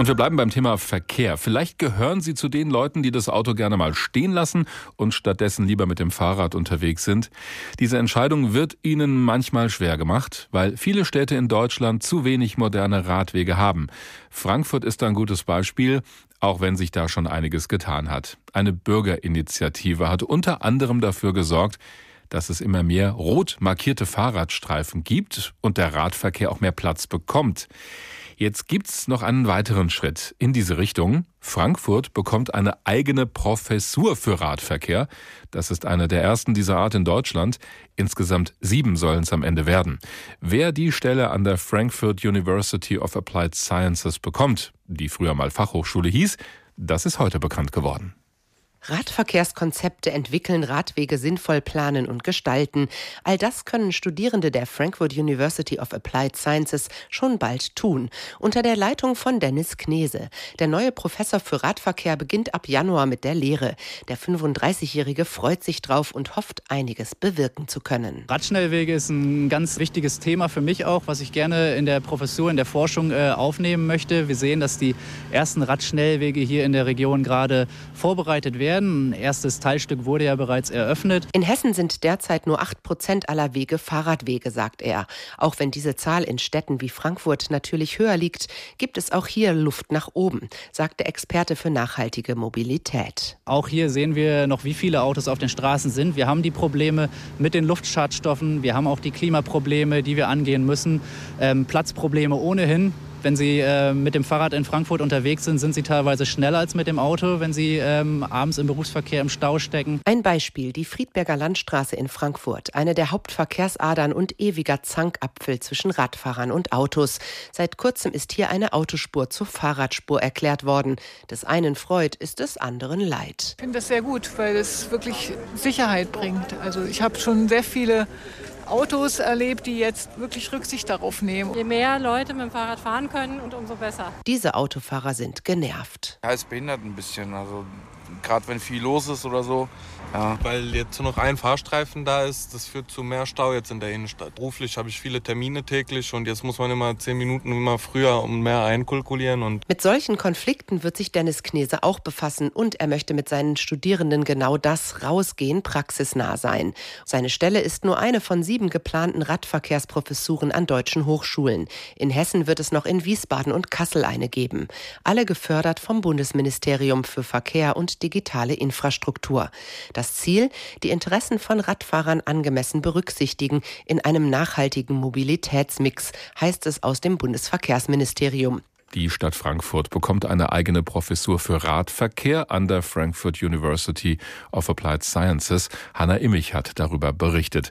Und wir bleiben beim Thema Verkehr. Vielleicht gehören Sie zu den Leuten, die das Auto gerne mal stehen lassen und stattdessen lieber mit dem Fahrrad unterwegs sind. Diese Entscheidung wird Ihnen manchmal schwer gemacht, weil viele Städte in Deutschland zu wenig moderne Radwege haben. Frankfurt ist ein gutes Beispiel, auch wenn sich da schon einiges getan hat. Eine Bürgerinitiative hat unter anderem dafür gesorgt, dass es immer mehr rot markierte Fahrradstreifen gibt und der Radverkehr auch mehr Platz bekommt. Jetzt gibt's noch einen weiteren Schritt in diese Richtung. Frankfurt bekommt eine eigene Professur für Radverkehr. Das ist eine der ersten dieser Art in Deutschland. Insgesamt sieben sollen es am Ende werden. Wer die Stelle an der Frankfurt University of Applied Sciences bekommt, die früher mal Fachhochschule hieß, das ist heute bekannt geworden. Radverkehrskonzepte entwickeln, Radwege sinnvoll planen und gestalten. All das können Studierende der Frankfurt University of Applied Sciences schon bald tun. Unter der Leitung von Dennis Knese. Der neue Professor für Radverkehr beginnt ab Januar mit der Lehre. Der 35-Jährige freut sich drauf und hofft, einiges bewirken zu können. Radschnellwege ist ein ganz wichtiges Thema für mich auch, was ich gerne in der Professur, in der Forschung äh, aufnehmen möchte. Wir sehen, dass die ersten Radschnellwege hier in der Region gerade vorbereitet werden werden. Ein erstes Teilstück wurde ja bereits eröffnet. In Hessen sind derzeit nur 8 Prozent aller Wege Fahrradwege, sagt er. Auch wenn diese Zahl in Städten wie Frankfurt natürlich höher liegt, gibt es auch hier Luft nach oben, sagt der Experte für nachhaltige Mobilität. Auch hier sehen wir noch, wie viele Autos auf den Straßen sind. Wir haben die Probleme mit den Luftschadstoffen. Wir haben auch die Klimaprobleme, die wir angehen müssen. Ähm, Platzprobleme ohnehin. Wenn Sie äh, mit dem Fahrrad in Frankfurt unterwegs sind, sind Sie teilweise schneller als mit dem Auto, wenn Sie ähm, abends im Berufsverkehr im Stau stecken. Ein Beispiel, die Friedberger Landstraße in Frankfurt, eine der Hauptverkehrsadern und ewiger Zankapfel zwischen Radfahrern und Autos. Seit kurzem ist hier eine Autospur zur Fahrradspur erklärt worden. Des einen freut, ist des anderen leid. Ich finde das sehr gut, weil es wirklich Sicherheit bringt. Also ich habe schon sehr viele Autos erlebt, die jetzt wirklich Rücksicht darauf nehmen. Je mehr Leute mit dem Fahrrad fahren können und umso besser. Diese Autofahrer sind genervt. Heißt behindert ein bisschen. Also gerade wenn viel los ist oder so. Ja. Weil jetzt nur noch ein Fahrstreifen da ist, das führt zu mehr Stau jetzt in der Innenstadt. Beruflich habe ich viele Termine täglich und jetzt muss man immer zehn Minuten immer früher und mehr einkalkulieren. Und mit solchen Konflikten wird sich Dennis Knese auch befassen und er möchte mit seinen Studierenden genau das rausgehen, praxisnah sein. Seine Stelle ist nur eine von sieben geplanten Radverkehrsprofessuren an deutschen Hochschulen. In Hessen wird es noch in Wiesbaden und Kassel eine geben. Alle gefördert vom Bundesministerium für Verkehr digitale Infrastruktur. Das Ziel, die Interessen von Radfahrern angemessen berücksichtigen in einem nachhaltigen Mobilitätsmix, heißt es aus dem Bundesverkehrsministerium. Die Stadt Frankfurt bekommt eine eigene Professur für Radverkehr an der Frankfurt University of Applied Sciences. Hanna Immich hat darüber berichtet.